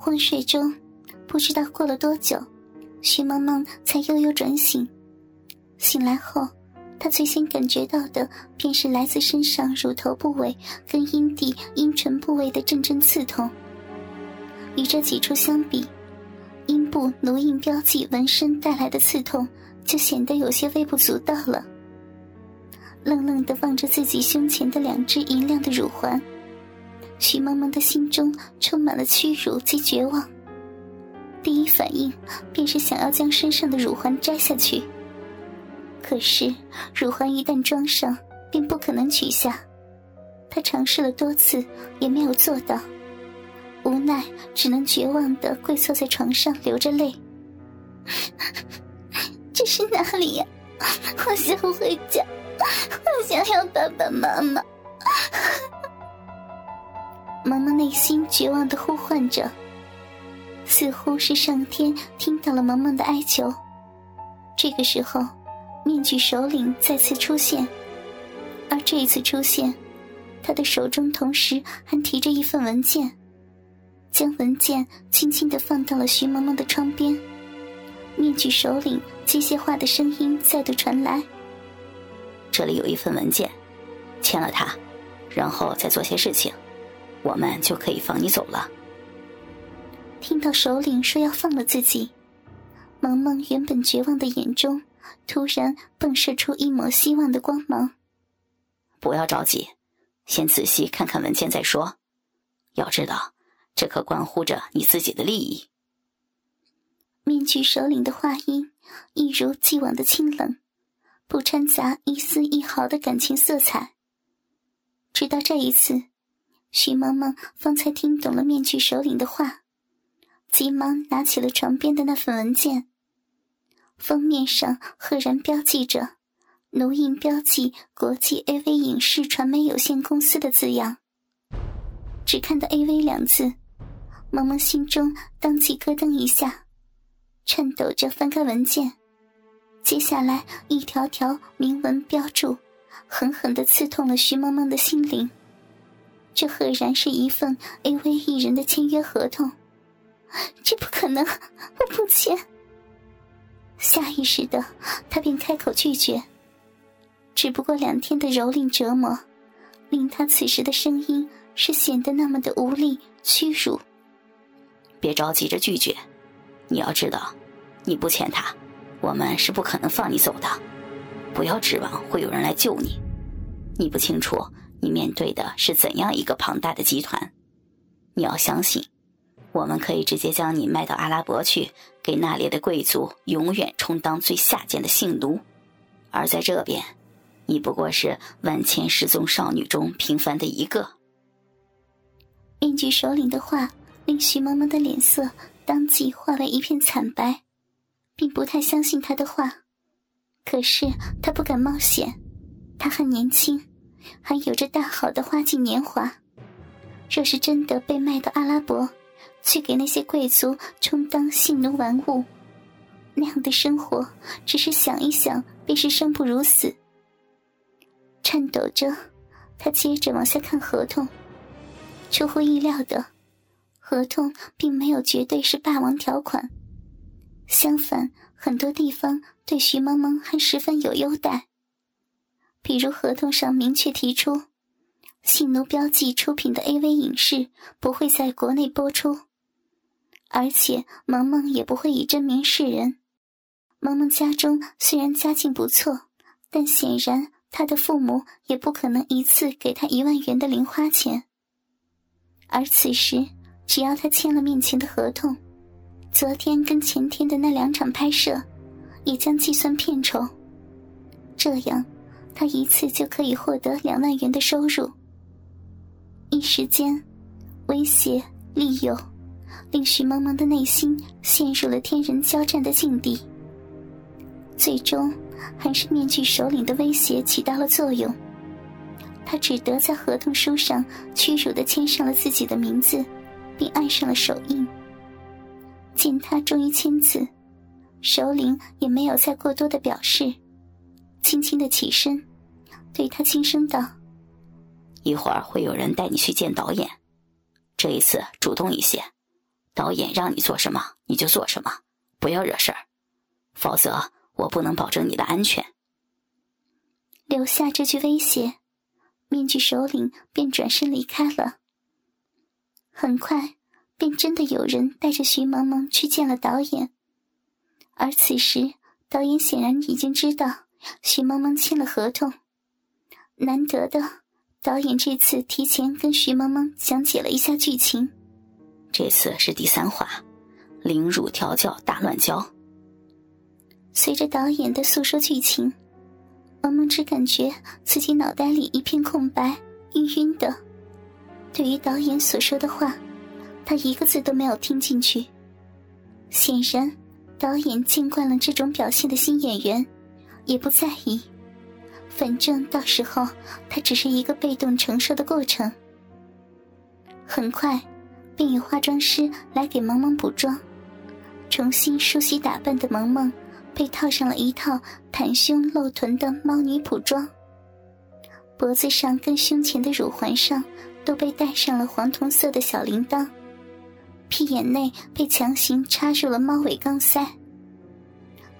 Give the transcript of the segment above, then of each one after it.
昏睡中，不知道过了多久，徐萌萌才悠悠转醒。醒来后，她最先感觉到的便是来自身上乳头部位跟阴蒂、阴唇部位的阵阵刺痛。与这几处相比，阴部奴印标记纹身带来的刺痛就显得有些微不足道了。愣愣地望着自己胸前的两只银亮的乳环。徐萌萌的心中充满了屈辱及绝望，第一反应便是想要将身上的乳环摘下去。可是乳环一旦装上，便不可能取下。她尝试了多次，也没有做到，无奈只能绝望的跪坐在床上，流着泪。这是哪里呀？我想回家，我想要爸爸妈妈。萌萌内心绝望的呼唤着，似乎是上天听到了萌萌的哀求。这个时候，面具首领再次出现，而这一次出现，他的手中同时还提着一份文件，将文件轻轻的放到了徐萌萌的窗边。面具首领机械化的声音再度传来：“这里有一份文件，签了它，然后再做些事情。”我们就可以放你走了。听到首领说要放了自己，萌萌原本绝望的眼中突然迸射出一抹希望的光芒。不要着急，先仔细看看文件再说。要知道，这可关乎着你自己的利益。面具首领的话音一如既往的清冷，不掺杂一丝一毫的感情色彩。直到这一次。徐萌萌方才听懂了面具首领的话，急忙拿起了床边的那份文件。封面上赫然标记着“奴印标记国际 AV 影视传媒有限公司”的字样。只看到 “AV” 两字，萌萌心中当即咯噔一下，颤抖着翻开文件。接下来，一条条明文标注，狠狠地刺痛了徐萌萌的心灵。这赫然是一份 AV 艺人的签约合同，这不可能，我不签。下意识的，他便开口拒绝。只不过两天的蹂躏折磨，令他此时的声音是显得那么的无力、屈辱。别着急着拒绝，你要知道，你不签他，我们是不可能放你走的。不要指望会有人来救你，你不清楚。你面对的是怎样一个庞大的集团？你要相信，我们可以直接将你卖到阿拉伯去，给那里的贵族永远充当最下贱的性奴；而在这边，你不过是万千失踪少女中平凡的一个。面具首领的话令徐萌萌的脸色当即化为一片惨白，并不太相信他的话。可是他不敢冒险，他很年轻。还有着大好的花季年华，若是真的被卖到阿拉伯，去给那些贵族充当性奴玩物，那样的生活，只是想一想便是生不如死。颤抖着，他接着往下看合同。出乎意料的，合同并没有绝对是霸王条款，相反，很多地方对徐萌萌还十分有优待。比如合同上明确提出，性奴标记出品的 AV 影视不会在国内播出，而且萌萌也不会以真名示人。萌萌家中虽然家境不错，但显然他的父母也不可能一次给他一万元的零花钱。而此时，只要他签了面前的合同，昨天跟前天的那两场拍摄，也将计算片酬，这样。他一次就可以获得两万元的收入。一时间，威胁、利诱，令徐萌萌的内心陷入了天人交战的境地。最终，还是面具首领的威胁起到了作用。他只得在合同书上屈辱的签上了自己的名字，并按上了手印。见他终于签字，首领也没有再过多的表示，轻轻的起身。对他轻声道：“一会儿会有人带你去见导演，这一次主动一些，导演让你做什么你就做什么，不要惹事儿，否则我不能保证你的安全。留下这句威胁，面具首领便转身离开了。很快，便真的有人带着徐萌萌去见了导演。而此时，导演显然已经知道徐萌萌签了合同。难得的，导演这次提前跟徐萌萌讲解了一下剧情。这次是第三话，凌辱调教大乱交。随着导演的诉说剧情，萌萌只感觉自己脑袋里一片空白，晕晕的。对于导演所说的话，他一个字都没有听进去。显然，导演见惯了这种表现的新演员，也不在意。反正到时候他只是一个被动承受的过程。很快。便有化妆师来给萌萌补妆，重新梳洗打扮的萌萌被套上了一套袒胸露臀的猫女仆装，脖子上跟胸前的乳环上都被戴上了黄铜色的小铃铛，屁眼内被强行插入了猫尾钢塞，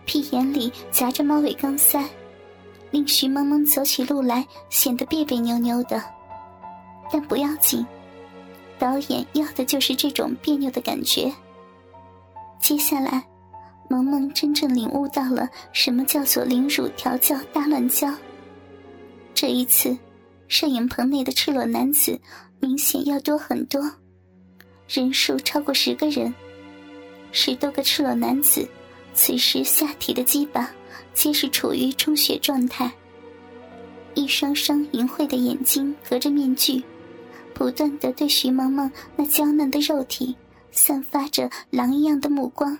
屁眼里夹着猫尾钢塞，令徐萌萌走起路来显得别别扭扭的，但不要紧。导演要的就是这种别扭的感觉。接下来，萌萌真正领悟到了什么叫做凌辱调教大乱交。这一次，摄影棚内的赤裸男子明显要多很多，人数超过十个人，十多个赤裸男子，此时下体的鸡巴皆是处于充血状态，一双双淫秽的眼睛隔着面具。不断的对徐萌萌那娇嫩的肉体散发着狼一样的目光。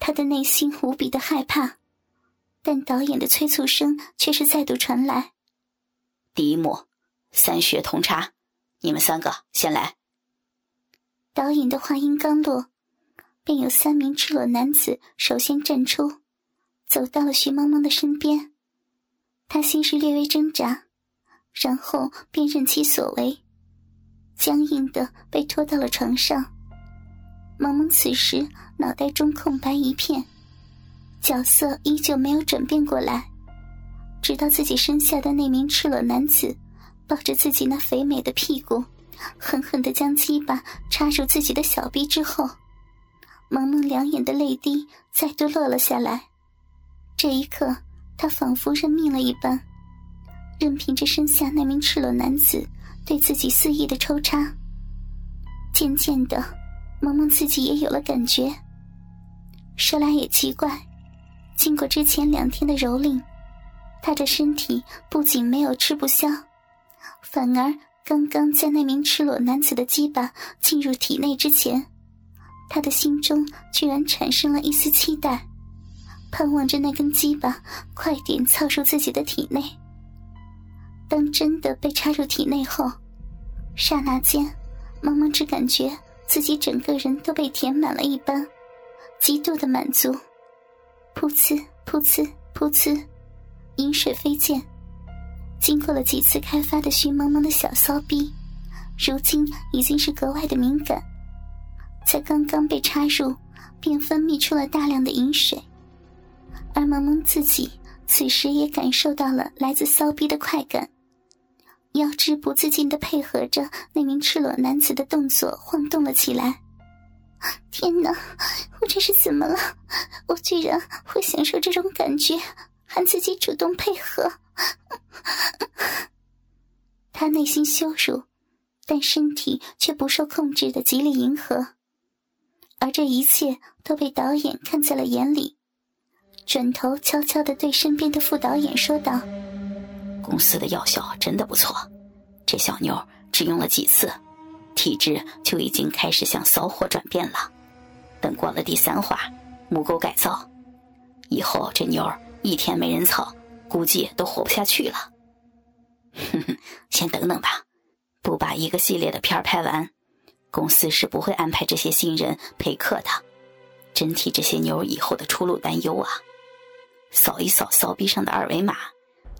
他的内心无比的害怕，但导演的催促声却是再度传来。第一幕，三血同插，你们三个先来。导演的话音刚落，便有三名赤裸男子首先站出，走到了徐萌萌的身边。他先是略微挣扎。然后便任其所为，僵硬的被拖到了床上。萌萌此时脑袋中空白一片，角色依旧没有转变过来。直到自己身下的那名赤裸男子抱着自己那肥美的屁股，狠狠的将鸡巴插入自己的小臂之后，萌萌两眼的泪滴再度落了下来。这一刻，她仿佛认命了一般。任凭着身下那名赤裸男子对自己肆意的抽插，渐渐的，萌萌自己也有了感觉。说来也奇怪，经过之前两天的蹂躏，她的身体不仅没有吃不消，反而刚刚在那名赤裸男子的鸡巴进入体内之前，她的心中居然产生了一丝期待，盼望着那根鸡巴快点操入自己的体内。当真的被插入体内后，刹那间，萌萌只感觉自己整个人都被填满了一般，极度的满足。噗呲噗呲噗呲，饮水飞溅。经过了几次开发的徐萌萌的小骚逼，如今已经是格外的敏感。才刚刚被插入，便分泌出了大量的饮水，而萌萌自己此时也感受到了来自骚逼的快感。腰肢不自禁的配合着那名赤裸男子的动作晃动了起来。天哪，我这是怎么了？我居然会享受这种感觉，还自己主动配合。他内心羞辱，但身体却不受控制的极力迎合，而这一切都被导演看在了眼里，转头悄悄的对身边的副导演说道。公司的药效真的不错，这小妞只用了几次，体质就已经开始向骚货转变了。等过了第三话，母狗改造，以后这妞一天没人操，估计都活不下去了。哼哼，先等等吧，不把一个系列的片拍完，公司是不会安排这些新人陪客的。真替这些妞以后的出路担忧啊！扫一扫骚逼上的二维码。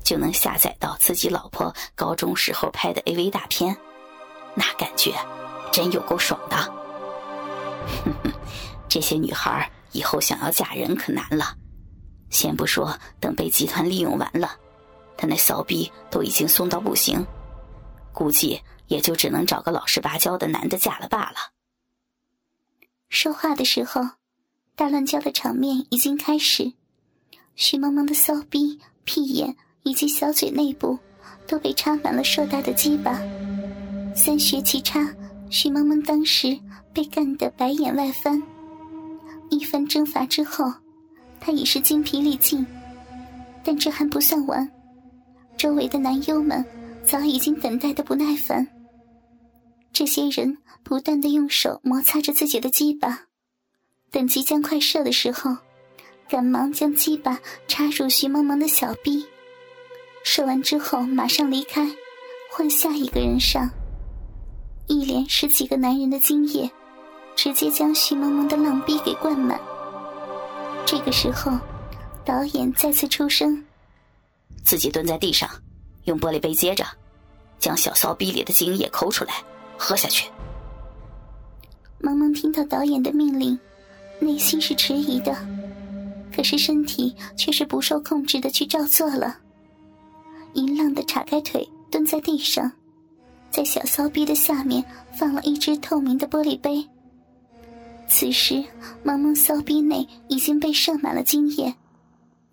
就能下载到自己老婆高中时候拍的 AV 大片，那感觉真有够爽的。哼哼，这些女孩以后想要嫁人可难了。先不说等被集团利用完了，她那骚逼都已经松到不行，估计也就只能找个老实巴交的男的嫁了罢了。说话的时候，大乱交的场面已经开始。徐萌萌的骚逼、屁眼以及小嘴内部都被插满了硕大的鸡巴，三穴齐插。徐萌萌当时被干得白眼外翻。一番征伐之后，她已是精疲力尽，但这还不算完。周围的男优们早已经等待的不耐烦。这些人不断的用手摩擦着自己的鸡巴，等即将快射的时候，赶忙将鸡巴插入徐萌萌的小臂，射完之后马上离开，换下一个人上。一连十几个男人的精液，直接将徐萌萌的浪逼给灌满。这个时候，导演再次出声：“自己蹲在地上，用玻璃杯接着，将小骚逼里的精液抠出来。”喝下去。萌萌听到导演的命令，内心是迟疑的，可是身体却是不受控制的去照做了。淫浪的叉开腿，蹲在地上，在小骚逼的下面放了一只透明的玻璃杯。此时，萌萌骚逼内已经被射满了精液，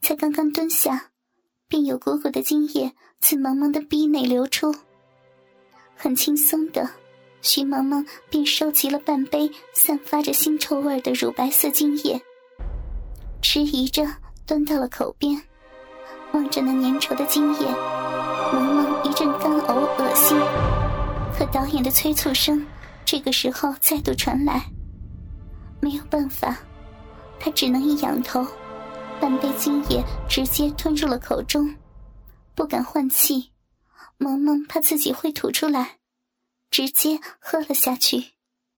才刚刚蹲下，便有股股的精液自萌萌的逼内流出，很轻松的。徐萌萌便收集了半杯散发着腥臭味的乳白色精液，迟疑着端到了口边，望着那粘稠的精液，萌萌一阵干呕恶心。可导演的催促声这个时候再度传来，没有办法，他只能一仰头，半杯精液直接吞入了口中，不敢换气，萌萌怕自己会吐出来。直接喝了下去。